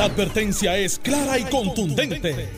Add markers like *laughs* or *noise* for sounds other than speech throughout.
La advertencia es clara y contundente.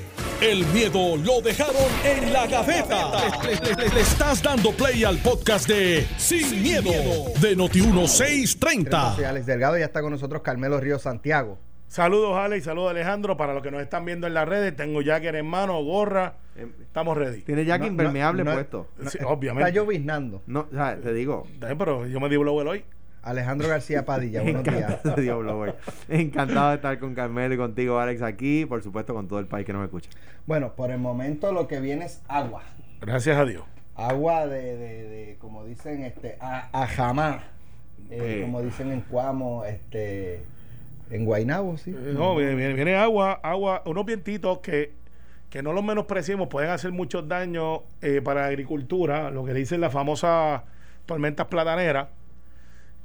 El miedo lo dejaron en la gaveta. Le, le- le estás dando play al podcast de Sin, miedo, de Noti1630. Soy Alex Delgado y ya está con nosotros Carmelo Río Santiago. Saludos Alex, saludos Alejandro. Para los que nos están viendo en las redes, tengo jacket en mano, gorra. Estamos ready. Tiene ya que No, impermeable no, no, puesto. Sí, Está obviamente. lloviznando. No, o sea, te digo. Eh, Pero yo me di hoy. Alejandro García Padilla, *laughs* buenos días. Encantado, Dios, Blower. Encantado de estar con Carmelo y contigo, Alex, aquí. Por supuesto, con todo el país que nos escucha. Bueno, por el momento lo que viene es agua. Gracias a Dios. Agua de, de, de, como dicen, este, a, a jamás. Eh, Eh. Como dicen en Cuamo, este, en Guainabo, sí. Eh, No, viene, viene- viene agua, agua, unos vientitos que, que no los menospreciemos, pueden hacer muchos daños eh, para la agricultura, lo que dicen las famosas tormentas plataneras.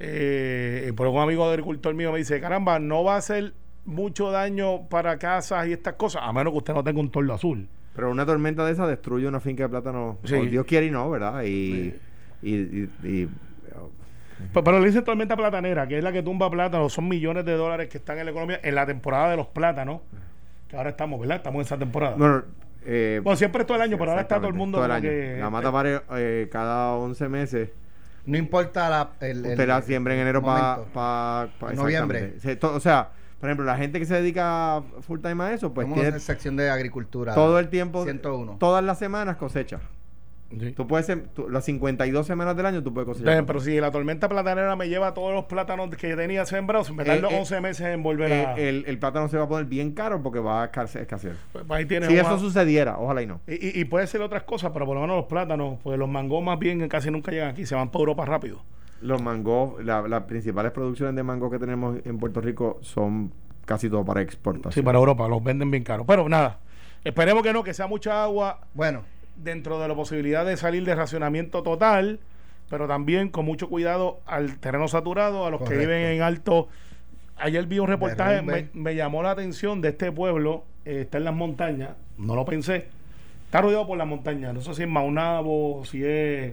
Eh, por un amigo agricultor mío me dice, caramba, no va a hacer mucho daño para casas y estas cosas, a menos que usted no tenga un tordo azul. Pero una tormenta de esa destruye una finca de plátano. Sí. Dios quiere y no, ¿verdad? Y. y, y- y- Pero, pero le dicen tormenta platanera, que es la que tumba plátanos, son millones de dólares que están en la economía en la temporada de los plátanos, que ahora estamos, ¿verdad? Estamos en esa temporada. bueno, eh, bueno, siempre es todo el año, pero ahora está todo el mundo todo el como año. que... La mata pare eh, cada 11 meses. No importa la, el, el- Usted la siembra en enero para. Pa, pa- Noviembre. o sea, por ejemplo, la gente que se dedica full time a eso, pues tiene sección de agricultura. todo el tiempo, 101. todas las semanas cosecha. Sí. Tú puedes, tú- las 52 semanas del año tú puedes cosechar. Entonces, pero si la tormenta platanera me lleva todos los plátanos que tenía sembrados, me tardo Eh, eh, 11 meses en volver Eh, a... el, el plátano se va a poner bien caro porque va a escase- escasear. pues, ahí Si eso sucediera, ojalá y no. y, y- y puede ser otras cosas, pero por lo menos los plátanos, pues los mangos más bien casi nunca llegan aquí, se van para Europa rápido. Los mangos, la- las principales producciones de mango que tenemos en Puerto Rico son casi todo para exportación. Sí, para Europa, los venden bien caros. Pero nada, esperemos que no, que sea mucha agua Bueno, dentro de la posibilidad de salir de racionamiento total, pero también con mucho cuidado al terreno saturado, a los que viven en alto. Ayer vi un reportaje, me, me llamó la atención de este pueblo, eh, está en las montañas, no lo pensé, está rodeado por las montañas, no sé si es Maunabo, si es...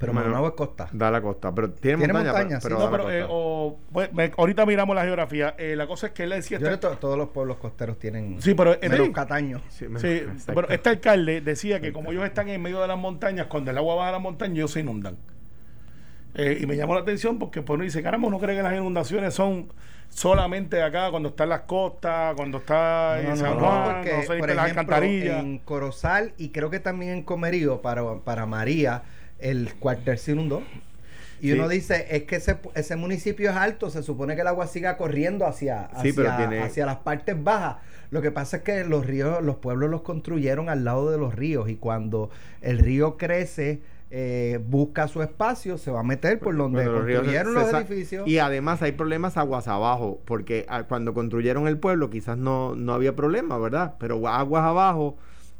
pero Maunabo es costa. Da la costa, pero tiene, Tiene montaña, montaña, pero, sí. No, eh, o- pues, me- ahorita miramos la geografía. Eh, la cosa es que él decía... Yo todos los pueblos costeros tienen sí, pero... menos eh, Cataño. Sí, me- Sí, exacto. pero este alcalde decía que como ellos están en medio de las montañas, cuando el agua baja a la montaña, ellos se inundan. Eh, y me llamó la atención porque pues uno dice, caramba, uno cree que las inundaciones son solamente acá, cuando está en las costas, cuando está en No, no, San no, Juan, porque, no sé, por las ejemplo, alcantarillas. en Corozal y creo que también en Comerío para, para María, el cuartel se inundó. Y Sí. uno dice, es que ese, ese municipio es alto, se supone que el agua siga corriendo hacia, Sí, hacia, tiene- hacia las partes bajas. Lo que pasa es que los ríos, los pueblos los construyeron al lado de los ríos y cuando el río crece, eh, busca su espacio, se va a meter por donde Cuando los ríos construyeron se los edificios. Y además hay problemas aguas abajo, porque ah, cuando construyeron el pueblo quizás no, no había problema, ¿verdad? Pero aguas abajo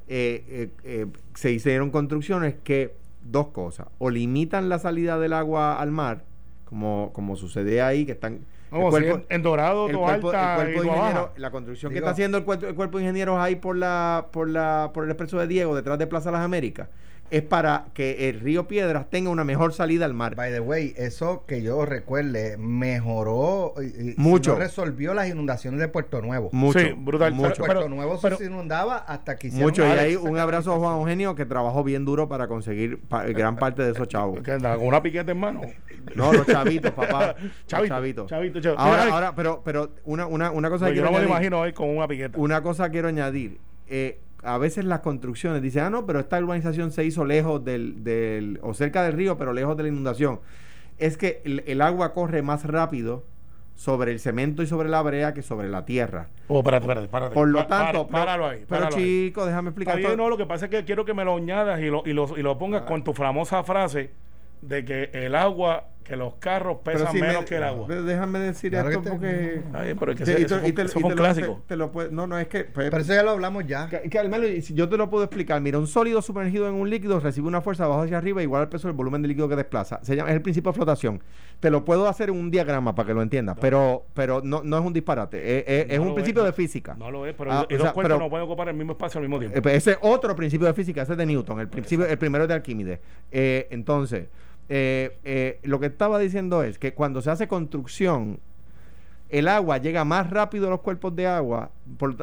eh, eh, se hicieron construcciones que, dos cosas, o limitan la salida del agua al mar, como, como sucede ahí, que están... El cuerpo- en, en Dorado, el cuerpo, el alta cuerpo de todo ingeniero- la construcción Digo- que está haciendo el cuerpo, el cuerpo de ingenieros ahí por la por la por el expreso de Diego detrás de Plaza Las Américas es para que el río Piedras tenga una mejor salida al mar. By the way, eso que yo recuerde mejoró y- Mucho. no resolvió las inundaciones de Puerto Nuevo. Mucho, Sí, brutal. mucho. Puerto pero- Nuevo pero- se inundaba hasta que hicieron Mucho, y ahí un abrazo a Juan Eugenio que trabajó bien duro para conseguir pa- gran parte de esos chavos. ¿Qué anda, con una piqueta en mano. No, los chavitos, papá. *laughs* Chavito, chavitos. chavito, chavito. Ahora, Mira, ahora, pero, pero una, una, una cosa Pues yo quiero no me lo imagino hoy con una piqueta. Una cosa quiero añadir. Eh, a veces las construcciones dicen, ah, no, pero esta urbanización se hizo lejos del, del, o cerca del río, pero lejos de la inundación. Es que el, el agua corre más rápido sobre el cemento y sobre la brea que sobre la tierra. Oh, espérate, espérate, espérate. Por lo Pa- para- tanto, páralo ahí. pero páralo ahí. chico, déjame explicar. bien, no, lo que pasa es que quiero que me lo añadas y lo, y lo, y lo pongas con tu famosa frase de que el agua, que los carros pesan si me- menos que el agua. déjame decir Claro esto que te- porque... Pero es que Sí, y eso te- fue- y te- eso y fue un te lo- clásico. te- te lo puedo- no, no, es que... pues, Pero eso ya lo hablamos ya. Que- que, Carmelo, si yo te lo puedo explicar. Mira, un sólido sumergido en un líquido recibe una fuerza de abajo hacia arriba igual al peso del volumen del líquido que desplaza. Se llama, es el principio de flotación. Te lo puedo hacer en un diagrama para que lo entiendas, pero pero no, no es un disparate. Es, es- es un principio es, de física. No lo es, pero Ah, y o dos sea, cuerpos pero- no pueden ocupar el mismo espacio al mismo tiempo. Eh, pues ese es otro principio de física, ese es de Newton, el principio, el primero es de Arquímedes. Eh, entonces, eh, eh, lo que estaba diciendo es que cuando se hace construcción, el agua llega más rápido a los cuerpos de agua,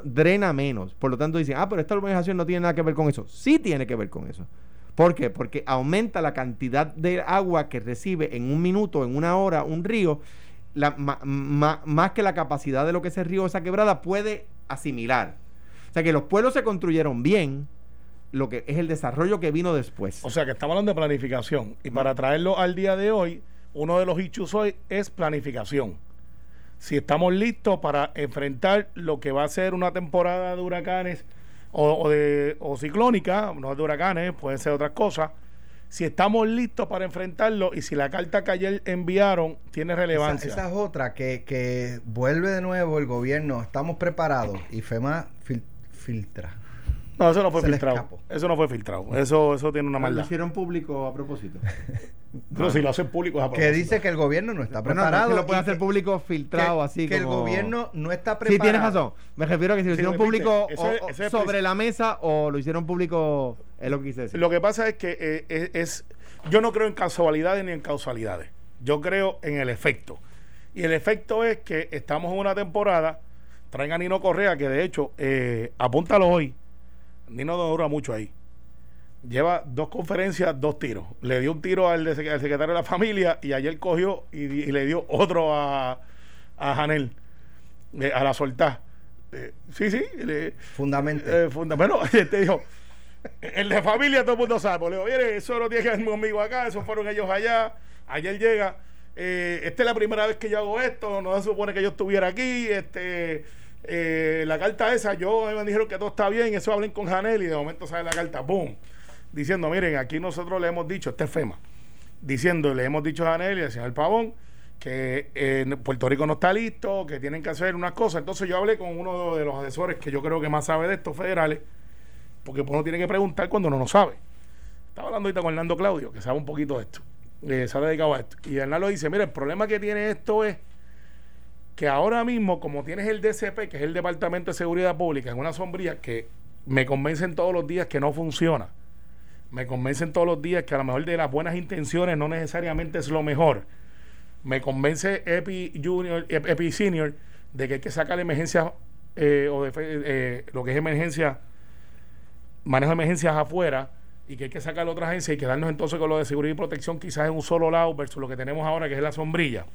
drena menos. Por lo tanto dicen, ah, pero esta urbanización no tiene nada que ver con eso. Sí tiene que ver con eso. ¿Por qué? Porque aumenta la cantidad de agua que recibe en un minuto, en una hora, un río, más que la capacidad de lo que ese río, esa quebrada, puede asimilar. O sea que los pueblos se construyeron bien, lo que es el desarrollo que vino después. O sea que estamos hablando de planificación. Y para traerlo al día de hoy, uno de los issues hoy es planificación. Si estamos listos para enfrentar lo que va a ser una temporada de huracanes o, de, o ciclónica, no de huracanes, pueden ser otras cosas. Si estamos listos para enfrentarlo y si la carta que ayer enviaron tiene relevancia. Esa, es otra que, que, vuelve de nuevo el gobierno. Estamos preparados y FEMA filtra. No, eso no fue filtrado. Eso no fue filtrado. Eso, eso tiene una maldad. Lo hicieron público a propósito. *laughs* Pero si lo hacen público es a propósito. Que dice que el gobierno no está preparado. lo puede hacer público filtrado así que el gobierno no está preparado. Sí, tienes razón. Me refiero a que si lo hicieron público sobre la mesa o lo hicieron público es lo que quise decir. Lo que pasa es que eh, es, yo no creo en casualidades ni en causalidades. Yo creo en el efecto. Y el efecto es que estamos en una temporada. Traen a Nino Correa, que de hecho, eh, apúntalo hoy Nino no dura mucho ahí. Lleva dos conferencias, dos tiros. Le dio un tiro al, secretario de la familia y ayer cogió y, le dio otro a, a Janel, eh, a la soltá. Eh, sí, sí. Fundamento. Eh, bueno, *laughs* te dijo, el de familia todo el mundo sabe. Pues le digo, mire, eso no tiene que ver conmigo acá, esos fueron ellos allá. Ayer llega, esta es la primera vez que yo hago esto, no se supone que yo estuviera aquí, este eh, la carta esa, yo me dijeron que todo está bien, eso hablen con Janel y de momento sale la carta, ¡boom! Diciendo, miren, aquí nosotros le hemos dicho, este es FEMA, diciendo, le hemos dicho a Janel y al señor Pavón que eh, Puerto Rico no está listo, que tienen que hacer unas cosas. Entonces yo hablé con uno de los asesores que yo creo que más sabe de estos federales, porque uno tiene que preguntar cuando no sabe. Estaba hablando ahorita con Hernando Claudio, que sabe un poquito de esto, eh, se ha dedicado a esto. Y Hernando dice, mire, el problema que tiene esto es que ahora mismo, como tienes el DCP, que es el Departamento de Seguridad Pública, en una sombría que me convencen todos los días que no funciona, me convencen todos los días que a lo mejor de las buenas intenciones no necesariamente es lo mejor. Me convence Epi Junior, Epi Senior de que hay que sacar emergencias eh, o eh, lo que es emergencia, manejo de emergencias afuera y que hay que sacar otra agencia y quedarnos entonces con lo de seguridad y protección quizás en un solo lado versus lo que tenemos ahora que es la sombrilla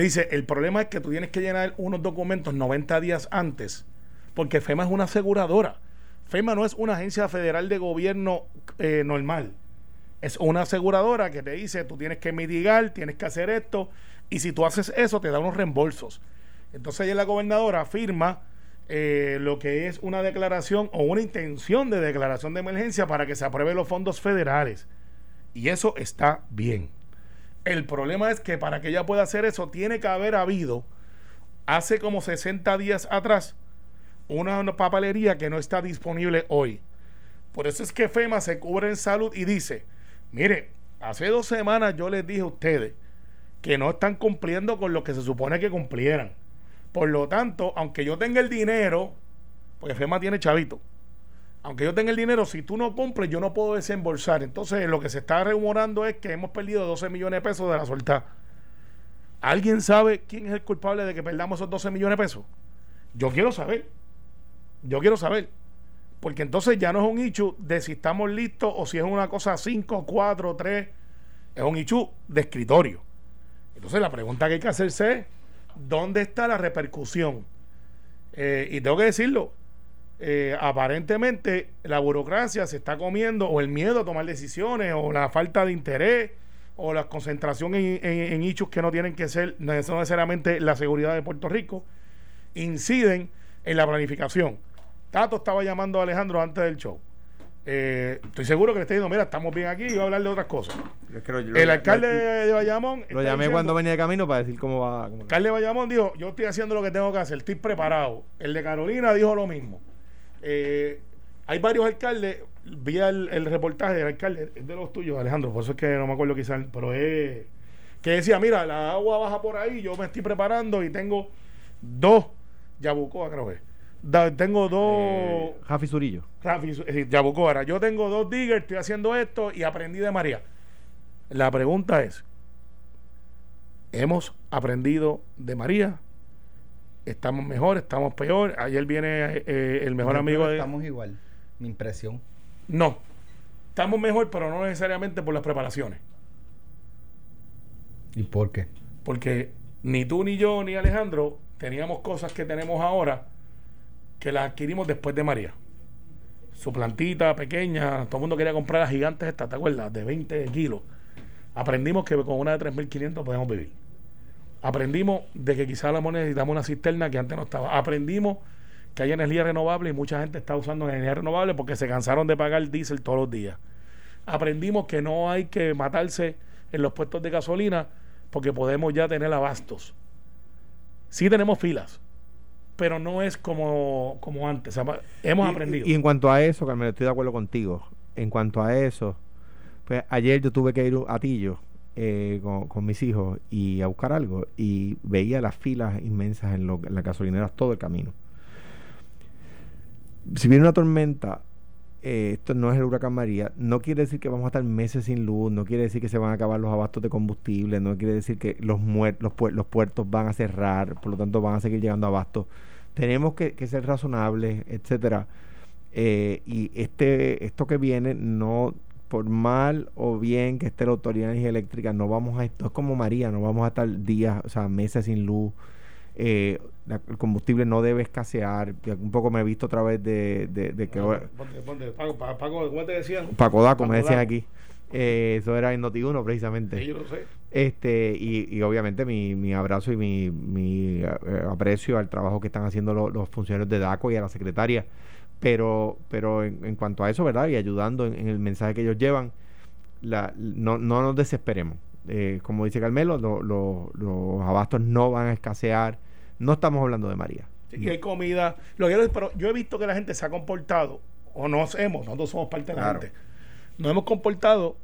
dice, el problema es que tú tienes que llenar unos documentos 90 días antes, porque FEMA es una aseguradora. FEMA no es una agencia federal de gobierno eh, normal. Es una aseguradora que te dice, tú tienes que mitigar, tienes que hacer esto, y si tú haces eso, te da unos reembolsos. Entonces ella la gobernadora firma eh, lo que es una declaración o una intención de declaración de emergencia para que se aprueben los fondos federales. Y eso está bien. El problema es que para que ella pueda hacer eso, tiene que haber habido hace como 60 días atrás una papelería que no está disponible hoy. Por eso es que FEMA se cubre en salud y dice, mire, hace dos semanas yo les dije a ustedes que no están cumpliendo con lo que se supone que cumplieran. Por lo tanto, aunque yo tenga el dinero, porque FEMA tiene chavito, aunque yo tenga el dinero, si tú no cumples, yo no puedo desembolsar. Entonces, lo que se está rumorando es que hemos perdido 12 millones de pesos de la suelta. ¿Alguien sabe quién es el culpable de que perdamos esos 12 millones de pesos? Yo quiero saber. Yo quiero saber. Porque entonces ya no es un hecho de si estamos listos o si es una cosa 5, 4, 3. Es un hecho de escritorio. Entonces la pregunta que hay que hacerse es, ¿dónde está la repercusión? Eh, y tengo que decirlo, eh, aparentemente la burocracia se está comiendo o el miedo a tomar decisiones o la falta de interés o la concentración en, en, hechos que no tienen que ser no necesariamente la seguridad de Puerto Rico inciden en la planificación. Tato estaba llamando a Alejandro antes del show. Eh, estoy seguro que le está diciendo, mira, estamos bien aquí y voy a hablar de otras cosas. el alcalde de Bayamón. Lo llamé cuando venía de camino para decir cómo va. el alcalde de Bayamón dijo: Yo estoy haciendo lo que tengo que hacer, estoy preparado. El de Carolina dijo lo mismo. Eh, hay varios alcaldes, vi el, reportaje del alcalde, es de los tuyos, Alejandro, por eso es que no me acuerdo quizás, pero es que decía, mira, la agua baja por ahí, yo me estoy preparando y tengo dos, Yabucoa creo que tengo dos... Eh, Jafi Zurillo. Jafi, ahora, yo tengo dos diggers, estoy haciendo esto y aprendí de María. La pregunta es, hemos aprendido de María. Estamos mejor, estamos peor. Ayer viene eh, el mejor Yo amigo de... Estamos igual. Mi impresión. No. Estamos mejor, pero no necesariamente por las preparaciones. ¿Y por qué? Porque ni tú, ni yo, ni Alejandro teníamos cosas que tenemos ahora que las adquirimos después de María. Su plantita pequeña, todo el mundo quería comprar las gigantes estas, ¿te acuerdas? De 20 kilos. Aprendimos que con una de 3.500 podemos vivir. Aprendimos de que quizás la moneda necesitamos una cisterna que antes no estaba. Aprendimos que hay energía renovable y mucha gente está usando energía renovable porque se cansaron de pagar diésel todos los días. Aprendimos que no hay que matarse en los puestos de gasolina porque podemos ya tener abastos. Sí tenemos filas, pero no es como, como antes. O sea, hemos Y- aprendido. Y, en cuanto a eso, Carmelo, estoy de acuerdo contigo. En cuanto a eso, pues ayer yo tuve que ir a Tillo eh, con, mis hijos y a buscar algo y veía las filas inmensas en, lo- en las gasolineras todo el camino. Si viene una tormenta, eh, esto no es el huracán María, no quiere decir que vamos a estar meses sin luz, no quiere decir que se van a acabar los abastos de combustible, no quiere decir que los, muer- los, los puertos van a cerrar, por lo tanto van a seguir llegando abastos. Tenemos que, que ser razonables, etcétera. Eh, y este esto que viene, no por mal o bien que esté la Autoridad de Energía Eléctrica, no vamos a, no es como María, no vamos a estar días, o sea, meses sin luz. Eh, la- el combustible no debe escasear. Un poco me he visto a través de, de, de que Ah, ponte, ponte, Paco, Pa- Paco, ¿cómo te decían? Paco Daco, me decían Daco. aquí. Eh, eso era en Noti1 precisamente. Sí, yo lo sé. Este, y, y obviamente mi, mi abrazo y mi, mi eh, aprecio al trabajo que están haciendo lo- los funcionarios de DACO y a la secretaria. Pero, pero en, en cuanto a eso, ¿verdad? Y ayudando en, en el mensaje que ellos llevan, la, no, no nos desesperemos. Eh, como dice Carmelo, lo- lo- los abastos no van a escasear. No estamos hablando de María. Sí, y hay comida. Lo que es- pero yo he visto que la gente se ha comportado, o nos hemos, nosotros somos parte de la Claro. gente, nos hemos comportado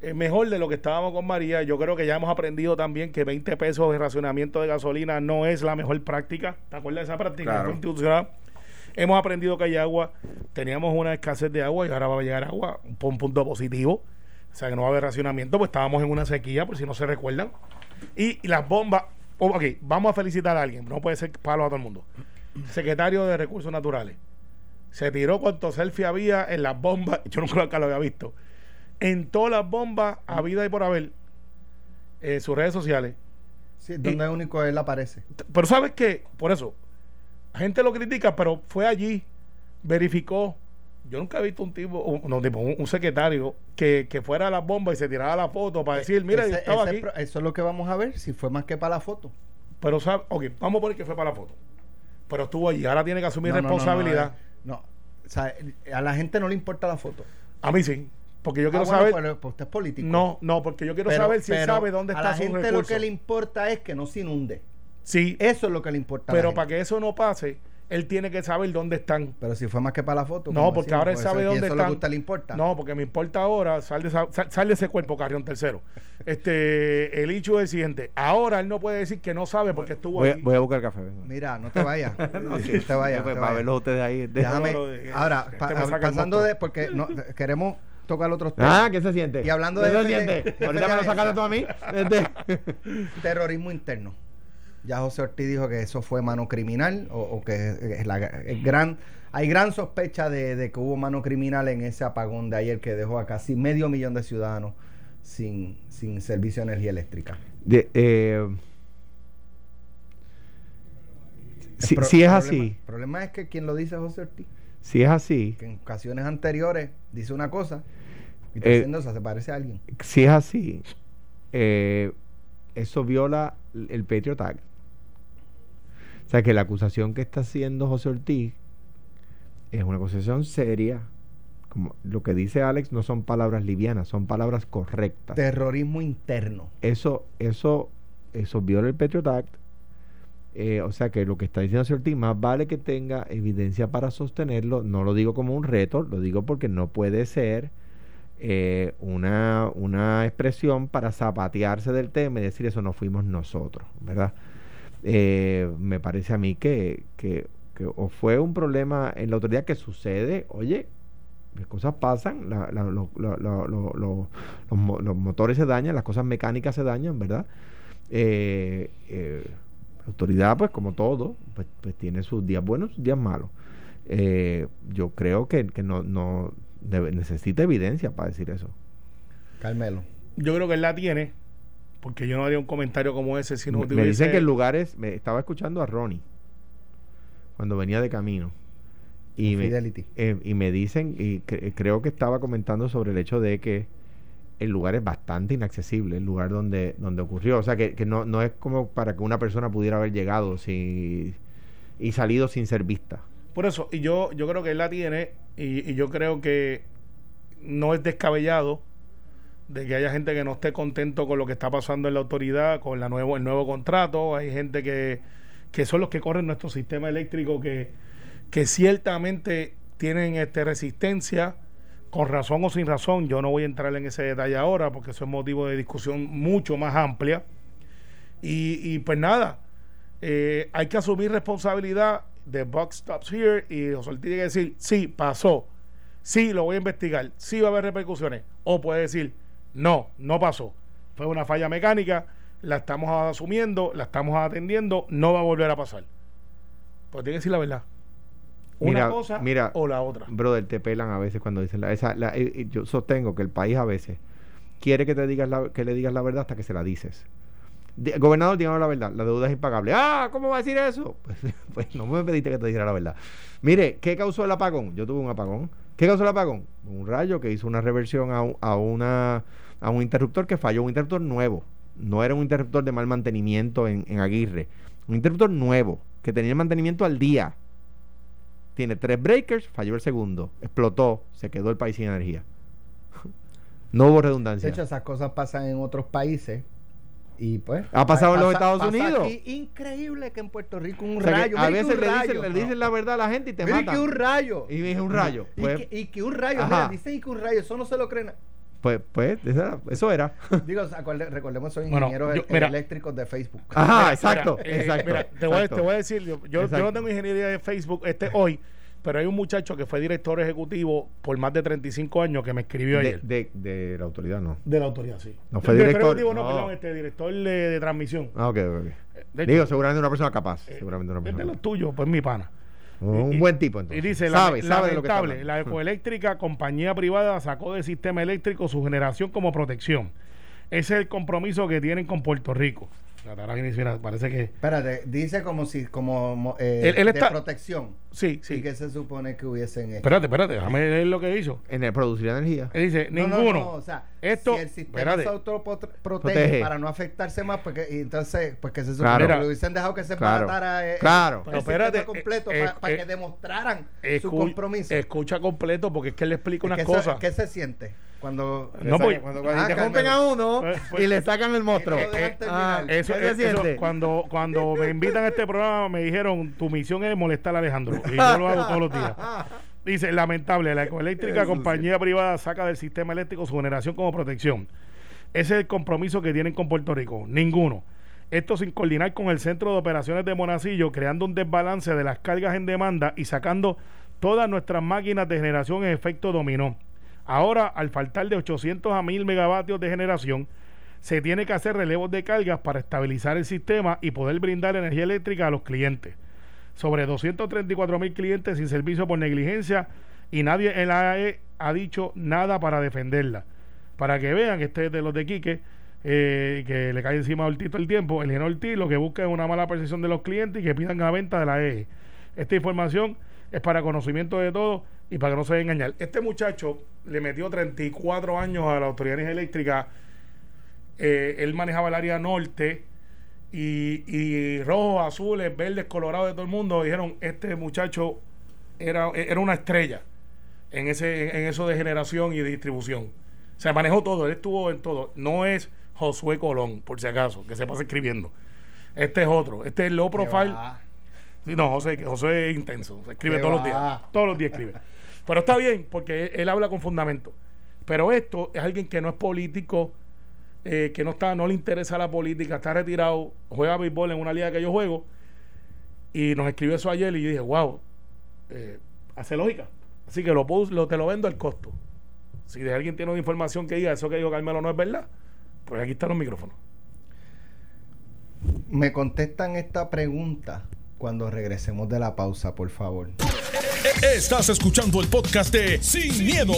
eh, mejor de lo que estábamos con María. Yo creo que ya hemos aprendido también que 20 pesos de racionamiento de gasolina no es la mejor práctica. ¿Te acuerdas de esa práctica? Claro. Institucional. Hemos aprendido que hay agua. Teníamos una escasez de agua y ahora va a llegar agua. Un, un punto positivo. O sea que no va a haber racionamiento, pues estábamos en una sequía, por si no se recuerdan. Y, y las bombas. oh, ok, vamos a felicitar a alguien. No puede ser palo a todo el mundo. Secretario de Recursos Naturales. Se tiró cuanto selfie había en las bombas. *laughs* Yo nunca lo había visto. En todas las bombas, habida y por haber, en sus redes sociales. Sí, donde único él aparece. Pero ¿sabes qué? Por eso, gente lo critica, pero fue allí, verificó. Yo nunca he visto un tipo, un, no, tipo, un, un secretario que, que fuera a las bombas y se tirara la foto para decir, mira, yo estaba ese aquí. eso es lo que vamos a ver, si fue más que para la foto. Pero, ¿sabes? Ok, vamos a poner que fue para la foto. Pero estuvo allí, ahora tiene que asumir No, no, no, responsabilidad. O sea, a la gente no le importa la foto. A mí sí, porque yo Ah, quiero bueno, saber. pero- pues usted es político. no, no, porque yo quiero Pero- saber si él sabe dónde a está la su gente recurso. lo que le importa es que no se inunde. Sí, Eso es lo que le importa. pero para que eso no pase, él tiene que saber dónde están. Pero si fue más que para la foto. No, porque decimos, ahora él pues sabe eso- y dónde eso están. que a usted le importa. No, porque me importa ahora, sal de, esa- sal, sal de ese cuerpo, Carrión tercero. *laughs* Este, el hecho es el siguiente. Ahora él no puede decir que no sabe porque estuvo Voy, a- allí. voy a buscar café. venga. Mira, no te vayas. *laughs* No, no te vayas. no pues, te para verlos ustedes ahí. Déjame. No, no, ahora, este pa- pasando de. Porque no, queremos tocar otros temas. Ah, ¿qué se siente? Y hablando ¿Qué de se siente? Ahorita me lo sacaste tú a mí. *laughs* Este- terrorismo interno. Ya José Ortiz dijo que eso fue mano criminal o, o que es la, es gran, hay gran sospecha de, de que hubo mano criminal en ese apagón de ayer que dejó a casi medio millón de ciudadanos sin, sin servicio de energía eléctrica. De- eh, El si, pro- si es problema- así, El problema es que quien lo dice es José Ortiz, si es así, que en ocasiones anteriores dice una cosa y está Eh, diciendo esa, se parece a alguien. si es así, eh, eso viola el Patriot Act. O sea que la acusación que está haciendo José Ortiz es una acusación seria. Como lo que dice Alex no son palabras livianas, son palabras correctas. Terrorismo interno. eso, eso, eso viola el Patriot Act. Eh, o sea que lo que está diciendo José Ortiz, más vale que tenga evidencia para sostenerlo. No lo digo como un reto, lo digo porque no puede ser eh, una, una expresión para zapatearse del tema y decir eso no fuimos nosotros, ¿verdad? Eh, me parece a mí que, que, que o fue un problema en la autoridad que sucede, oye, las cosas pasan, la- la- lo- lo- lo- lo- lo- los, mo- los motores se dañan, las cosas mecánicas se dañan, ¿verdad? Eh, eh, la autoridad, pues como todo, pues, pues tiene sus días buenos, sus días malos. Eh, yo creo que, que no, no debe- necesita evidencia para decir eso. Carmelo. Yo creo que él la tiene, porque yo no haría un comentario como ese si no me, me dicen que el lugar es, me estaba escuchando a Ronnie cuando venía de camino. Y me, Fidelity. eh, y me dicen, y cre- creo que estaba comentando sobre el hecho de que el lugar es bastante inaccesible, el lugar donde, donde ocurrió. O sea, que, que no, no es como para que una persona pudiera haber llegado si, y salido sin ser vista. Por eso, y yo, yo creo que él la tiene, y, y yo creo que no es descabellado de que haya gente que no esté contento con lo que está pasando en la autoridad, con la nuevo, el nuevo contrato. Hay gente que, que son los que corren nuestro sistema eléctrico que, que ciertamente tienen este resistencia, con razón o sin razón. Yo no voy a entrar en ese detalle ahora porque eso es motivo de discusión mucho más amplia. Y, pues nada, eh, hay que asumir responsabilidad de Buck Stops Here y José tiene que decir, sí, pasó, sí, lo voy a investigar, sí va a haber repercusiones. O puede decir, no, no pasó. Fue una falla mecánica, la estamos asumiendo, la estamos atendiendo, no va a volver a pasar. Pues tiene que decir la verdad. Una Mira, cosa mira, o la otra. Brother, te pelan a veces cuando dicen la, esa, la- eh, yo sostengo que el país a veces quiere que te digas la, que le digas la verdad hasta que se la dices. Di- gobernador, dígame la verdad, la deuda es impagable. Ah, ¿cómo va a decir eso? *laughs* Pues, pues no me pediste que te dijera la verdad. Mire, ¿qué causó el apagón? Yo tuve un apagón. ¿Qué causó el apagón? Un rayo que hizo una reversión a, a una, a un interruptor que falló, un interruptor nuevo. No era un interruptor de mal mantenimiento en, en Aguirre. Un interruptor nuevo, que tenía el mantenimiento al día. Tiene tres breakers, falló el segundo, explotó, se quedó el país sin energía. *laughs* No hubo De redundancia. hecho, esas cosas pasan en otros países. Y pues. Ha pasado en los Estados pasa Unidos. aquí. increíble que en Puerto Rico un O sea que rayo. a veces le dicen, le dicen la verdad a la gente y te matan. que un rayo. Y dije un rayo. Y, que, y que un rayo. Mira, dicen que un rayo. Eso no se lo creen. Pues, pues, eso era- eso *laughs* era. Digo, acuerde- recordemos, son Bueno, ingenieros yo- el- mira. eléctricos de Facebook. Ajá, Mira, exacto, mira, eh, exacto. mira, te, voy, te voy a decir, yo, yo- yo Exacto. no tengo ingeniería de Facebook este hoy, pero hay un muchacho que fue director ejecutivo por más de 35 años que me escribió de, ayer. de, de la autoridad, no. De la autoridad, sí. No fue Director ejecutivo, no, no. perdón, este director de, de transmisión. Ah, ok, ok. Hecho, Digo, seguramente una persona capaz. eh, seguramente una es de persona los tuyos, pues mi pana. Un y- buen tipo, entonces. Y dice, sabe, la, sabe lo que la ecoeléctrica, compañía privada, sacó del sistema eléctrico su generación como protección. Ese es el compromiso que tienen con Puerto Rico. Dice, mira, parece que... Espérate, dice como si, como mo- eh, Él- él de está- protección. Sí, ¿Y sí. que se supone que hubiesen hecho? Espérate, espérate, déjame leer lo que hizo. En el producir energía. Él dice, No, no, ninguno. no, o sea, Esto, si el sistema espérate. se autoprotege Protege. para no afectarse más, porque y entonces, pues que se Claro. supone que Mira. lo hubiesen dejado que se Claro. paratara eh, Claro. el espérate, completo eh, para eh, que demostraran su compromiso. Escucha completo porque es que él le explica unas que cosas. ¿Qué se siente cuando No, Le pues- cuando, cuando Ah, a uno Pues- pues- y le sacan el monstruo. Dejan Ah. Eso, ¿qué se es- eso, cuando, cuando me invitan a este programa me dijeron tu misión es molestar a Alejandro y yo lo hago todos los días. Dice, lamentable, la ecoeléctrica sí. compañía privada saca del sistema eléctrico su generación como protección. Ese es el compromiso que tienen con Puerto Rico. Ninguno. Esto sin coordinar con el Centro de Operaciones de Monacillo, creando un desbalance de las cargas en demanda y sacando todas nuestras máquinas de generación en efecto dominó. Ahora, al faltar de 800 a 1000 megavatios de generación, se tiene que hacer relevos de cargas para estabilizar el sistema y poder brindar energía eléctrica a los clientes. Sobre 234 mil clientes sin servicio por negligencia y nadie en la AE ha dicho nada para defenderla. Para que vean, este es de los de Quique, eh, que le cae encima a Ortiz todo el tiempo. El ingeniero Ortiz lo que busca es una mala percepción de los clientes y que pidan la venta de la AE. Esta información es para conocimiento de todos y para que no se dejen engañar. Este muchacho le metió 34 años a la Autoridad de Energía Eléctrica. Eh, él manejaba el área norte y, y rojos, azules, verdes, colorados de todo el mundo dijeron, este muchacho era, era una estrella en, ese, en eso de generación y de distribución. O sea, manejó todo, él estuvo en todo. No es Josué Colón, por si acaso, que se pasa escribiendo. Este es otro, este es low profile. Sí, no, José, José es intenso, se escribe ¿Qué todos los días. Todos los días escribe. Pero está bien, porque él, habla con fundamento. Pero esto es alguien que no es político, eh, que no está, no le interesa la política, está retirado, juega béisbol en una liga que yo juego. Y nos escribió eso ayer y yo dije, wow, eh, hace lógica. Así que lo, puedo- lo te lo vendo al costo. Si de alguien tiene una información que diga eso que dijo Carmelo no es verdad, pues aquí están los micrófonos. Me contestan esta pregunta cuando regresemos de la pausa, por favor. Estás escuchando el podcast de Sin, miedo,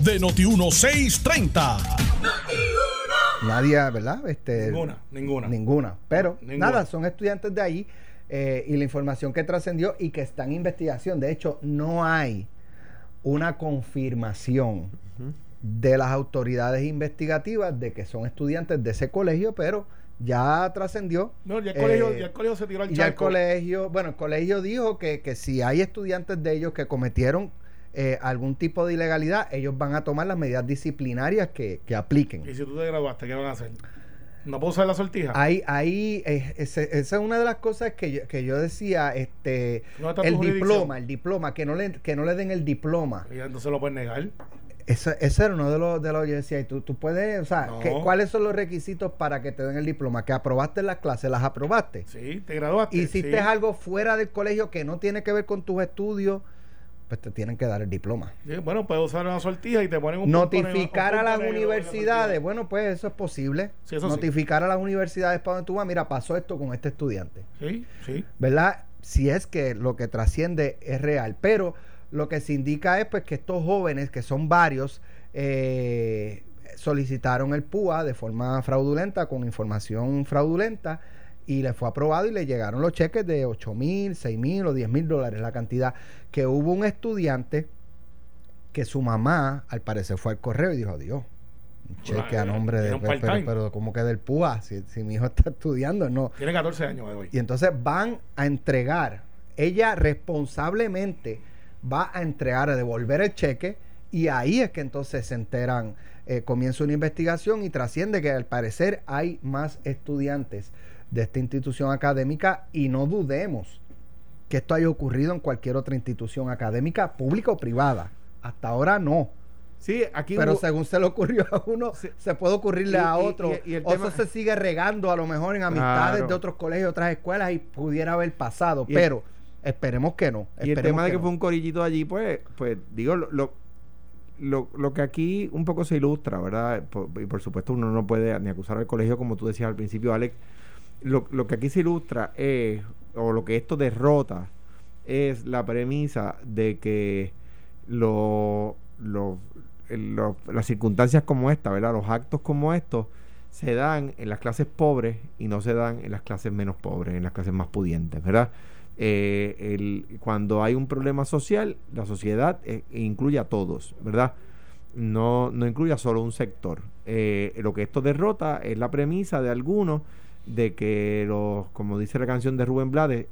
de Noti1630. Nadie, ¿verdad? Este, Ninguna, ninguna. Ninguna. Pero Ninguna. nada, son estudiantes de ahí eh, y la información que trascendió y que está en investigación. De hecho, no hay una confirmación de las autoridades investigativas de que son estudiantes de ese colegio, pero ya trascendió. No, ya el, colegio, Eh, ya el colegio se tiró al ya el colegio, bueno, el colegio dijo que, que si hay estudiantes de ellos que cometieron eh, algún tipo de ilegalidad, ellos van a tomar las medidas disciplinarias que, que apliquen. Y si tú te graduaste, ¿qué van a hacer? ¿No puedo usar la sortija? Ahí, ahí, eh, ese- esa es una de las cosas que yo, que yo decía, este, ¿Dónde está tu el diploma, el diploma, que no le, que no le den el diploma. Y entonces lo pueden negar. Ese, ese era uno de los, de los, yo decía, y tú, tú puedes, o sea, No. que- ¿cuáles son los requisitos para que te den el diploma? Que aprobaste las clases, las aprobaste. Sí, te graduaste. Hiciste sí. algo fuera del colegio que no tiene que ver con tus estudios, pues te tienen que dar el diploma. Sí, bueno, puedes usar una sortija y te ponen un punto Notificar un a las universidades, bueno, pues eso es posible. Sí, eso. Notificar a las universidades para donde tú vas, mira, pasó esto con este estudiante. Sí, sí. ¿verdad? Si es que lo que trasciende es real. Pero lo que se indica es pues que estos jóvenes, que son varios, eh, solicitaron el PUA de forma fraudulenta, con información fraudulenta, y le fue aprobado y le llegaron los cheques de 8 mil, 6 mil o 10 mil dólares, la cantidad que hubo un estudiante que su mamá, al parecer, fue al correo y dijo, Dios, un cheque a eh, nombre de... Pero, pero, pero ¿cómo que del PUA? Si, si mi hijo está *laughs* estudiando, no. Tiene 14 años hoy. Y entonces van a entregar, ella responsablemente va a entregar, a devolver el cheque y ahí es que entonces se enteran, eh, comienza una investigación y trasciende que al parecer hay más estudiantes de esta institución académica y no dudemos que esto haya ocurrido en cualquier otra institución académica, pública o privada. Hasta ahora no. Sí, aquí Pero hubo- según se le ocurrió a uno, Sí. se puede ocurrirle Y- a otro. y- y el o tema- eso se sigue regando a lo mejor en amistades Claro. de otros colegios, otras escuelas y pudiera haber pasado. El- pero esperemos que no. Y el tema de que fue un corillito allí, pues, pues digo, lo, lo, lo- lo que aquí un poco se ilustra, ¿verdad? Por- y por supuesto uno no puede ni acusar al colegio, como tú decías al principio, Alex. Lo, lo que aquí se ilustra es, o lo que esto derrota, es la premisa de que lo, lo- el- lo- las circunstancias como esta, ¿verdad? Los actos como estos se dan en las clases pobres y no se dan en las clases menos pobres, en las clases más pudientes, ¿verdad? Eh, el- cuando hay un problema social, la sociedad eh, incluye a todos, ¿verdad? No, no incluye a solo un sector. Eh, lo que esto derrota es la premisa de algunos de que los, como dice la canción de Rubén Blades,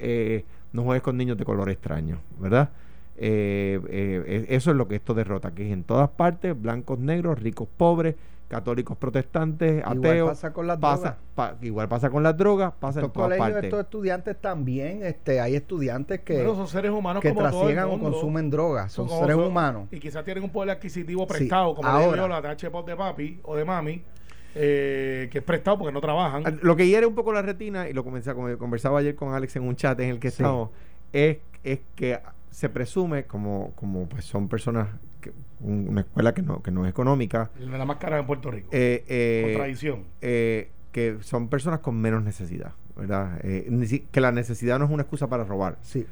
no juegues con niños de color extraño, ¿verdad? Eh, eso es lo que esto derrota, que es en todas partes, blancos, negros, ricos, pobres, católicos, protestantes, Igual ateos. pasa con las pasa, drogas. pa- igual pasa con las drogas, pasa en Estos todas colegios, partes. estos estudiantes también, este, hay estudiantes que, Bueno, son seres humanos que como todo el trasiegan o consumen drogas, son seres son- humanos. Y quizás tienen un poder adquisitivo Sí, prestado, como ahora. yo, la Pop de papi o de mami, eh, que es prestado porque no trabajan. Ah, Lo que hiere un poco la retina, y lo comencé, como conversaba ayer con Alex en un chat en el que Sí. estamos, es, es que se presume, como, como pues son personas, un- una escuela que no, que no es económica, La más cara en Puerto Rico. eh, eh, con tradición. eh, que son personas con menos necesidad, ¿verdad? Eh, ni si- que la necesidad no es una excusa para robar. Sí.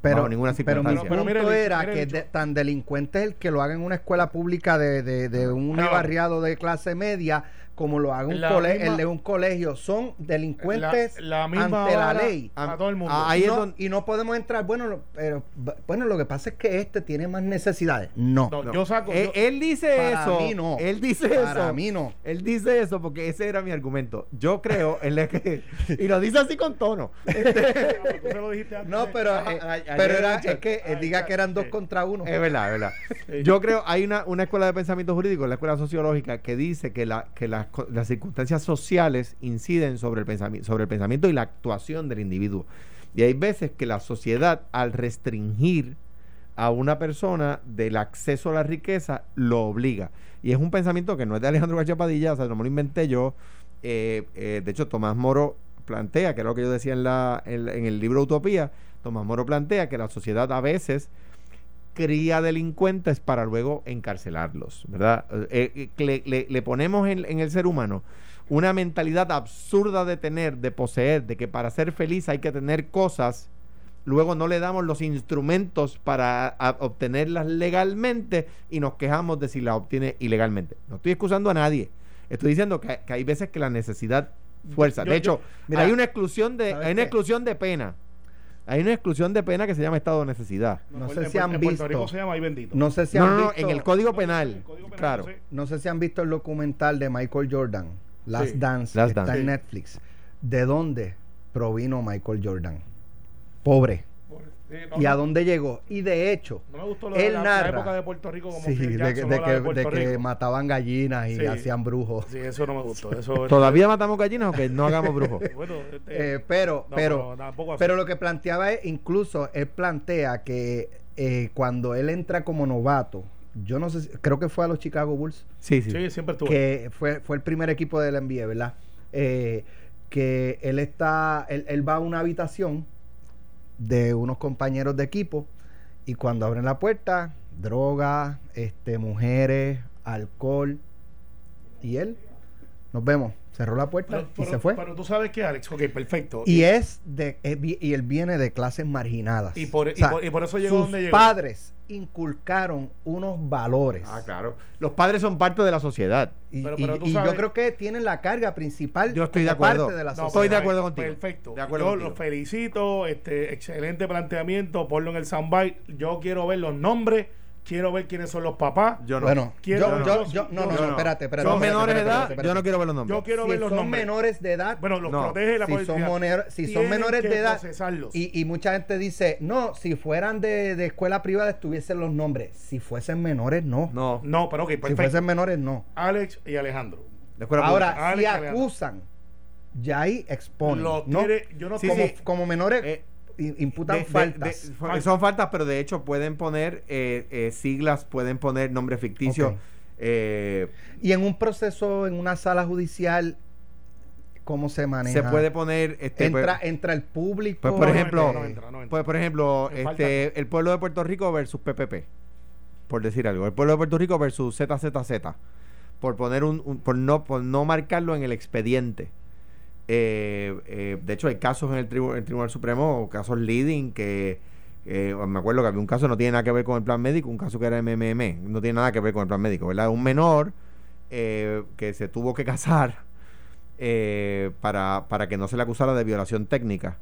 Pero, Bajo ninguna pero mi circunstancia. Pero punto mira el- era que de- tan delincuente es el que lo haga en una escuela pública de, de, de un Ahí va. barriado de clase media como lo haga un La cole- misma- el de un colegio. Son delincuentes La- la misma ante la ley. a todo el mundo. Ahí y, es no, donde- y no podemos entrar, bueno, lo- pero bueno, lo que pasa es que este tiene más necesidades. No, No, No. yo saco. él, yo- él dice Para eso. mí no. Él dice para eso. mí no. Él dice eso porque ese era mi argumento. Yo creo en la que. *laughs* Y lo dice así con tono. *laughs* tú se lo dijiste antes. No, pero, eh, ah, ah, pero era, es que eh, diga que eran dos contra uno. Es verdad, es verdad. Yo creo, hay una, una escuela de pensamiento jurídico, la escuela sociológica, que dice que, la, que las, circunstancias sociales inciden sobre el, pensamiento, sobre el pensamiento y la actuación del individuo. Y hay veces que la sociedad, al restringir a una persona del acceso a la riqueza, lo obliga. Y es un pensamiento que no es de Alejandro García Padilla, o sea, no me lo inventé yo. Eh, eh, de hecho, Tomás Moro plantea, que era lo que yo decía en, la- en el libro Utopía, Tomás Moro plantea que la sociedad a veces cría delincuentes para luego encarcelarlos, ¿verdad? Eh, eh, le, le- le ponemos en, en el ser humano una mentalidad absurda de tener, de poseer, de que para ser feliz hay que tener cosas, luego no le damos los instrumentos para obtenerlas legalmente y nos quejamos de si las obtiene ilegalmente. No estoy excusando a nadie. Estoy diciendo que, que hay veces que la necesidad fuerza. Yo- de hecho, yo- Mira, hay una exclusión de ¿sabes hay una exclusión de pena. Hay una exclusión de pena que se llama estado de necesidad. No sé si han visto. se llama ahí bendito. No sé si No, han no, no, visto, en el Código No, Penal. el Código Penal, claro. no sé. no sé si han visto el documental de Michael Jordan, Last Sí. Dance, Last que está Dance. en. Netflix. ¿De dónde provino Michael Jordan? Pobre. No, ¿Y a dónde llegó? Y de hecho, no me gustó lo él de la, la narra. época de Puerto Rico como sí, de, que- de que, de de Puerto que Rico. mataban gallinas y Sí. hacían brujos. Sí, eso no me gustó. Eso, *laughs* ¿Todavía matamos gallinas o que no hagamos brujos? *laughs* Bueno, este, Eh, pero, no, pero, pero lo que planteaba es, incluso él plantea que eh, cuando él entra como novato, yo no sé, si- creo que fue a los Chicago Bulls, Sí, sí. Sí, siempre estuvo. que fue, fue el primer equipo de la NBA, ¿verdad? Eh, que él está, él, él va a una habitación de unos compañeros de equipo y cuando abren la puerta, droga, este, mujeres, alcohol y él, nos vemos, cerró la puerta Pero, y pero- se fue. pero tú sabes que, Alex, ok, perfecto. Y es de es vi- y él viene de clases marginadas. Y por- y por- y por eso llegó sus donde llegó. padres inculcaron unos valores. Ah, claro. Los padres son parte de la sociedad. Y, Pero- y- pero tú y sabes- yo creo que tienen la carga principal. Yo estoy de acuerdo. parte de la No, sociedad. Estoy de acuerdo contigo. Perfecto. De acuerdo yo contigo. los felicito. Este, excelente planteamiento. Ponlo en el soundbite. Yo quiero ver los nombres. Quiero ver quiénes son los papás. Yo no. Bueno, Quiero- yo, yo- yo, no, no, no. no, espérate, espérate. Son menores de edad, espérate, yo no quiero ver los nombres. Yo quiero si ver los son nombres. menores de edad, Bueno, los No. protege la si son, policía. moner- si son menores de edad, y, y mucha gente dice, no, si fueran de, de escuela privada estuviesen los nombres. Si fuesen menores, no. No. No, pero ok, si perfecto. fuesen menores, no. Alex y Alejandro. De escuela Ahora, si Alex Alejandro. acusan, ya ahí exponen. Los ¿no? tiene- yo no Sí, como, sí. como menores Eh, imputan De- faltas. de- son faltas, pero de hecho pueden poner eh, eh, siglas, pueden poner nombres ficticios. Eh, y en un proceso, en una sala judicial, ¿cómo se maneja? se puede poner. Este, entra, pues, entra el público. pues, por ejemplo, entra, no entra, no entra. pues, por ejemplo, falta- este, el pueblo de Puerto Rico versus PPP, por decir algo. El pueblo de Puerto Rico versus ZZZ, por poner un, un- por no, por no marcarlo en el expediente. Eh, eh, de hecho, hay casos en el, tribu- el Tribunal Supremo, casos leading, que eh, me acuerdo que había un caso no tiene nada que ver con el plan médico, un caso que era MMM, no tiene nada que ver con el plan médico, ¿verdad? Un menor eh, que se tuvo que *laughs* casar eh, para, para que no se le acusara de violación técnica.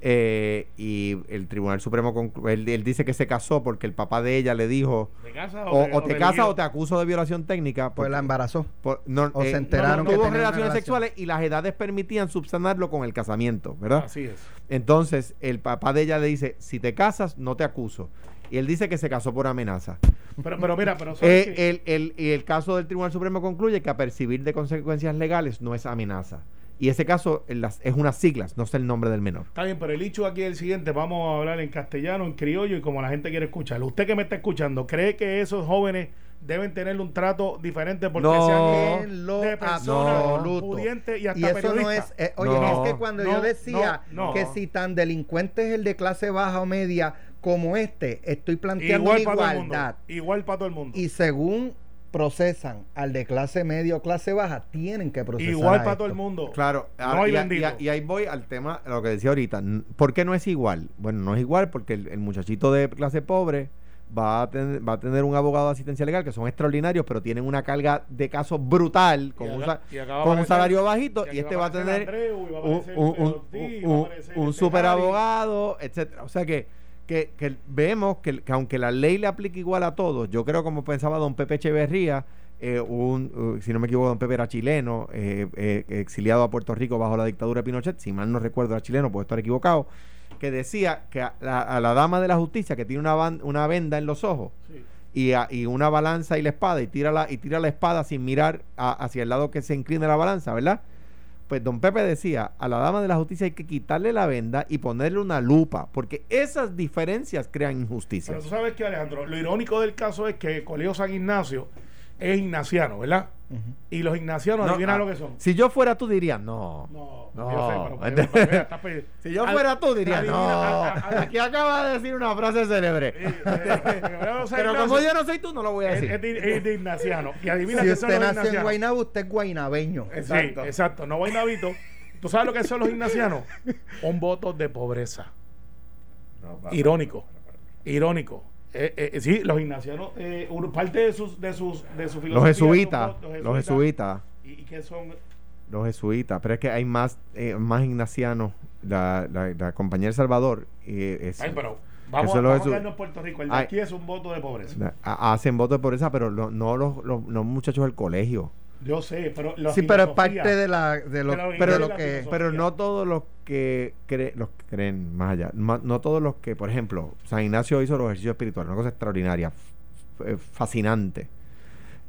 Eh, y el Tribunal Supremo, él, él dice que se casó porque el papá de ella le dijo, ¿Te casas o, o te casas o te acuso de violación técnica. Pues la embarazó. por- no, o se eh, enteraron no, que tuvo relaciones sexuales y las edades permitían subsanarlo con el casamiento, ¿verdad? Así es. Entonces, el papá de ella le dice, si te casas, no te acuso. Y él dice que se casó por amenaza. Pero, pero mira, pero ¿sabes Eh, el, el- y el caso del Tribunal Supremo concluye que a percibir de consecuencias legales no es amenaza. Y ese caso las- es unas siglas, no es el nombre del menor. Está bien, pero el hecho aquí es el siguiente. Vamos a hablar en castellano, en criollo y como la gente quiere escucharlo. Usted que me está escuchando, ¿cree que esos jóvenes deben tener un trato diferente porque No. sean de personas pudientes y hasta Y eso no es. eh, oye, No. es que cuando No, yo decía no, no. que si tan delincuente es el de clase baja o media como este, estoy planteando Igual una para todo el mundo. igualdad. Igual para todo el mundo. Y según procesan al de clase media o clase baja, tienen que procesar. Igual para todo el mundo. Claro, No hay y, a- ahí voy al tema, a lo que decía ahorita. ¿Por qué no es igual? Bueno, no es igual porque el, el muchachito de clase pobre va a, tener, va a tener un abogado de asistencia legal que son extraordinarios, pero tienen una carga de casos brutal, con, un, acá- a con un salario bajito, y este va a tener Andreu, y va a un, un, un- un este super abogado, etcétera. O sea que, que, que vemos que, que aunque la ley le aplica igual a todos, yo creo como pensaba don Pepe Echeverría, eh, un, uh, si no me equivoco, don Pepe era chileno, eh, eh, exiliado a Puerto Rico bajo la dictadura de Pinochet, si mal no recuerdo era chileno, puedo estar equivocado, que decía que a la, a la dama de la justicia que tiene una, una venda en los ojos Sí. y, a- y una balanza y la espada y tira la, y tira la espada sin mirar a- hacia el lado que se incline la balanza, ¿verdad? Pues don Pepe decía, a la dama de la justicia hay que quitarle la venda y ponerle una lupa, porque esas diferencias crean Pero injusticias. tú sabes que, Alejandro, lo irónico del caso es que el Colegio San Ignacio es ignaciano, ¿verdad? Y los ignacianos, No, adivina ah, lo que son. Si yo fuera tú dirías, no. No, No. yo sé, pero- pero- pero- pero- está pe- Si yo fuera tú dirías, no. Aquí acaba de decir una frase célebre. Eh, eh, eh, Pero como yo no soy tú, no lo voy a decir. es de, es de ignaciano. Y adivina Si son usted los en. Guaynabo, usted es guaynabeño. Exacto. exacto. No guaynabito. ¿Tú sabes lo que son los ignacianos? *laughs* Un voto de pobreza. Irónico. Irónico. Eh, eh, sí, los ignacianos, eh, parte de sus, de sus, de su filosofía. Los jesuitas, los jesuitas, ¿Y, y qué son? los jesuitas, pero es que hay más, eh, más ignacianos. La, la, la compañía El Salvador eh, es- Ay, pero vamos, Eso vamos a quedarnos en Puerto Rico. El de Ay. aquí es un voto de pobreza. ha- hacen voto de pobreza, pero lo- no los, los, los muchachos del colegio. Yo sé, pero la Sí, pero es parte de, la, de lo, Pero- de lo la que... filosofía. Pero no todos los que creen, los que creen más allá, no todos los que, por ejemplo, San Ignacio hizo los ejercicios espirituales, una cosa extraordinaria, eh, fascinante.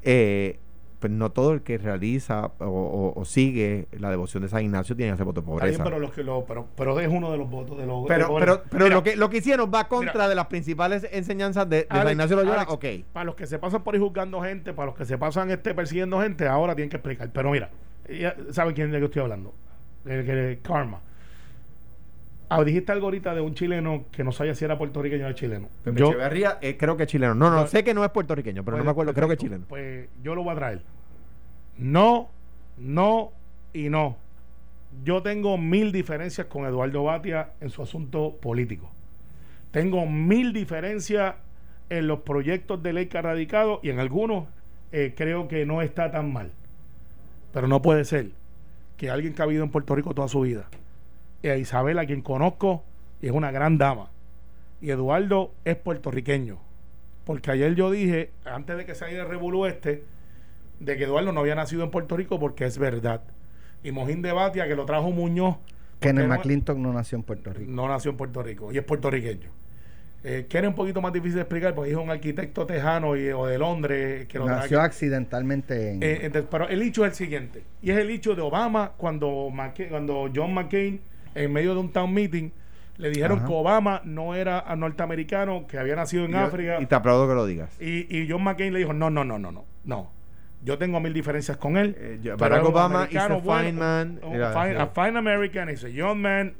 Eh, pues no todo el que realiza o, o- o sigue la devoción de San Ignacio tiene hacer voto de bien, pobreza. pero, los que lo, pero, pero es uno de los votos de los de Pero, pobreza. pero, pero Mira, lo que lo que hicieron va contra mira. de las principales enseñanzas de, de San Ignacio Loyola. Alex, Ok. Para los que se pasan por ahí juzgando gente, para los que se pasan este persiguiendo gente, ahora tienen que explicar. Pero mira, ya saben quién es de que estoy hablando. El que Karma. Ah, dijiste algo ahorita de un chileno que no sabía si era puertorriqueño o chileno. Pepe Echeverría, eh, creo que es chileno. No, no, sé que no es puertorriqueño, pero no Pues, me acuerdo, creo que es chileno. Pues yo lo voy a traer. No, no y no. Yo tengo mil diferencias con Eduardo Batia en su asunto político. Tengo mil diferencias en los proyectos de ley que ha radicado y en algunos eh, creo que no está tan mal. Pero no puede ser que alguien que ha vivido en Puerto Rico toda su vida, a Isabel, a quien conozco, y es una gran dama, y Eduardo es puertorriqueño. Porque ayer yo dije, antes de que saliera el revolú este, de que Eduardo no había nacido en Puerto Rico porque es verdad. Y Mojín de Batia, que lo trajo Muñoz, Kenneth no- McClintock no nació en Puerto Rico. no nació en Puerto Rico y es puertorriqueño. Eh, que era un poquito más difícil de explicar porque es un arquitecto tejano y, o de Londres que lo Nació accidentalmente en... Eh, entonces, pero el hecho es el siguiente y es el hecho de Obama cuando, McCain- cuando John McCain en medio de un town meeting le dijeron Ajá. que Obama no era norteamericano que había nacido en Yo- África Y te aplaudo que lo digas. y, y John McCain le dijo no no no no no no yo tengo mil diferencias con él Eh, yo- Barack es un Obama a fine man. un Era- fine- sí. a fine American is a young man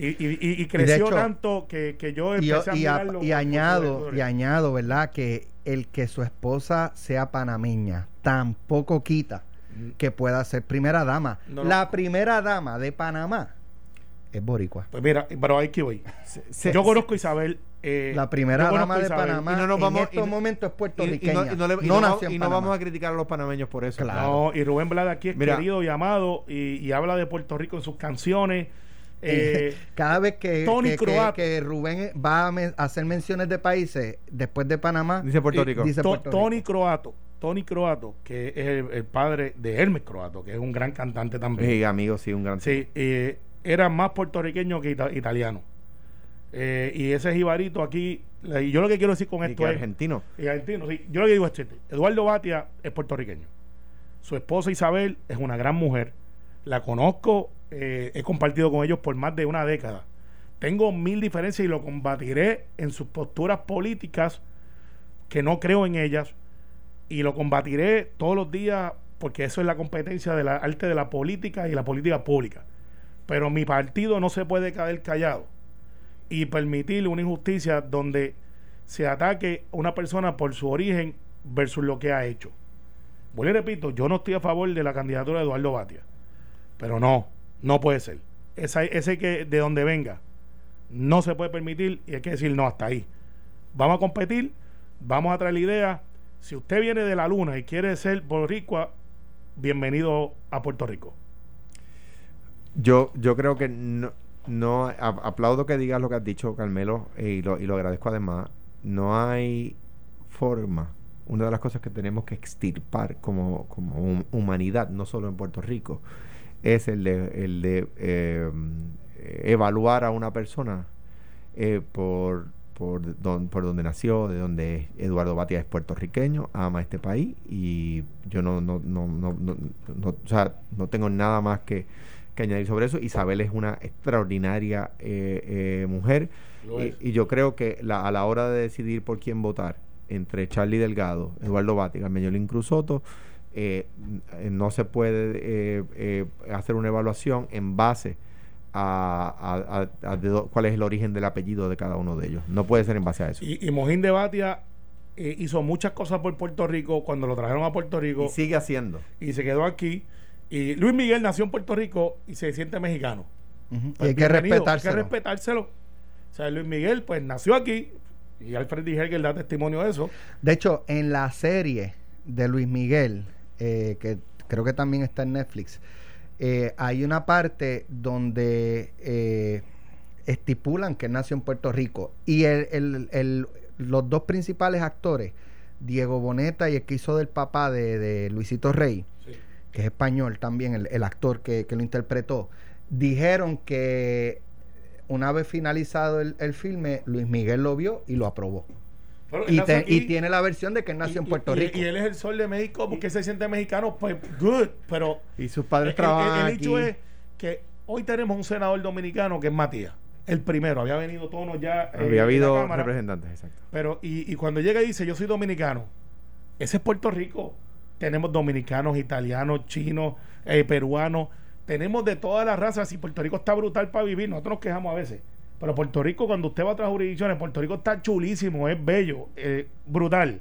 y, creció hecho, tanto que, que yo empecé a y a- admirarlo y añado, y añado, ¿verdad? Que el que su esposa sea panameña tampoco quita que pueda ser primera dama. No, no. La primera dama de Panamá es boricua. Pues mira, pero hay que voy. Se- yo conozco a Isabel. eh, La primera dama de Isabel. Panamá y no nos en vamos- estos y no- momentos es y- y puertorriqueña. no, y no le- y no no nació vamos- en a criticar a los panameños por eso. Claro. No, y Rubén Blada aquí es Mira. querido y amado y, y habla de Puerto Rico en sus canciones. Eh, *laughs* Cada vez que, Tony que- que- Rubén va a men- hacer menciones de países después de Panamá, Dice Puerto y Rico. dice To- Puerto Tony Rico. Croato, Tony Croato, que es el, el padre de Hermes Croato, que es un gran cantante también. Sí, amigo, sí, un gran. Sí, eh, era más puertorriqueño que ita- italiano. Eh, y ese jibarito aquí, y yo lo que quiero decir con Y esto que es. argentino. Y argentino, sí. Yo lo que digo es este: Eduardo Batia es puertorriqueño. Su esposa Isabel es una gran mujer. La conozco, eh, he compartido con ellos por más de una década. Tengo mil diferencias y lo combatiré en sus posturas políticas, que no creo en ellas, y lo combatiré todos los días porque eso es la competencia de la arte de la política y la política pública. Pero mi partido no se puede caer callado y permitir una injusticia donde se ataque a una persona por su origen versus lo que ha hecho. Vuelvo y repito, yo no estoy a favor de la candidatura de Eduardo Batia, pero no, no puede ser. Esa, ese que de donde venga no se puede permitir y hay que decir no hasta ahí. Vamos a competir, vamos a traer la idea. Si usted viene de la luna y quiere ser boricua, bienvenido a Puerto Rico. Yo, yo creo que no, no a- aplaudo que digas lo que has dicho, Carmelo, eh, y, lo, y lo agradezco además. No hay forma. Una de las cosas que tenemos que extirpar como, como hum- humanidad, no solo en Puerto Rico, es el de, el de eh, evaluar a una persona eh, por, por, don- por donde nació, de donde es. Eduardo Batia es puertorriqueño, ama este país y yo no, no, no, no, no, no- o sea, no tengo nada más que, que añadir sobre eso. Isabel es una extraordinaria eh, eh, mujer y, y yo creo que la- a la hora de decidir por quién votar entre Charlie Delgado, Eduardo Batia y Carmelín Cruz Soto, eh, no se puede eh, eh, hacer una evaluación en base a, cuál es el origen del apellido de cada uno de ellos. No puede ser en base a eso. Y, y Mojín de Batia hizo muchas cosas por Puerto Rico cuando lo trajeron a Puerto Rico. Y sigue haciendo. Y se quedó aquí. Y Luis Miguel nació en Puerto Rico y se siente mexicano. y hay que respetárselo. Hay que respetárselo. O sea, Luis Miguel, pues nació aquí. Y Alfred Dijerger da testimonio de eso. De hecho, en la serie de Luis Miguel, eh, que creo que también está en Netflix, eh, hay una parte donde eh, estipulan que nació en Puerto Rico y el, los dos principales actores, Diego Boneta y el que hizo del papá de, Luisito Rey, que es español también, el, actor que, lo interpretó, dijeron que una vez finalizado el, el filme, Luis Miguel lo vio y lo aprobó y, tiene la versión de que nació en Puerto Rico. Y, él es el sol de México porque se siente mexicano, pues good, pero... Y sus padres trabajan El, hecho es que hoy tenemos un senador dominicano que es Matías. El primero, había venido Tono ya. Eh, había habido representantes, exacto. Pero, y, cuando llega y dice, yo soy dominicano, ese es Puerto Rico. Tenemos dominicanos, italianos, chinos, eh, peruanos. Tenemos de todas las razas. Y Puerto Rico está brutal para vivir. Nosotros nos quejamos a veces. Pero Puerto Rico, cuando usted va a otras jurisdicciones, Puerto Rico está chulísimo, es bello, eh, brutal,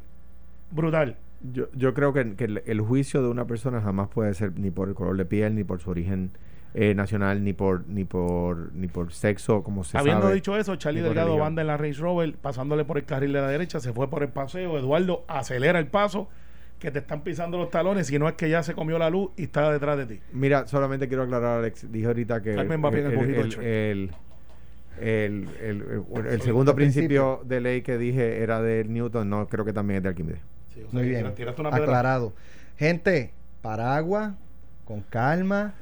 brutal. Yo, yo creo que, el, juicio de una persona jamás puede ser ni por el color de piel, ni por su origen eh, nacional, ni por ni por ni por sexo, como se Habiendo dicho eso, Charlie Delgado banda en la Range Rover, pasándole por el carril de la derecha, se fue por el paseo. Eduardo acelera el paso que te están pisando los talones, y no es que ya se comió la luz y está detrás de ti. Mira, solamente quiero aclarar, Alex, dije ahorita que el, el, el, segundo principio de ley que dije era de Newton, no, creo que también es de Arquímedes. Muy bien, aclarado. Gente, paraguas, con calma,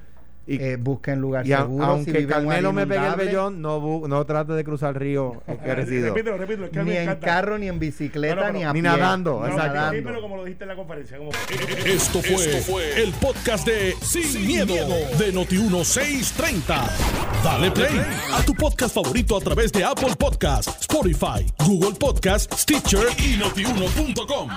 y, eh, busquen lugar seguro. Aunque si Carmelo me pegue el vellón, no, no trate de cruzar el río *laughs* repítelo, repítelo, es que ni en carro, ni en bicicleta, ni a Ni nadando. No, nadando. como lo dijiste en la conferencia. Como... *laughs* Esto, fue Esto fue el podcast de Sin, miedo, de Noti1630. Dale play a tu podcast favorito a través de Apple Podcasts, Spotify, Google Podcasts, Stitcher y notiuno.com.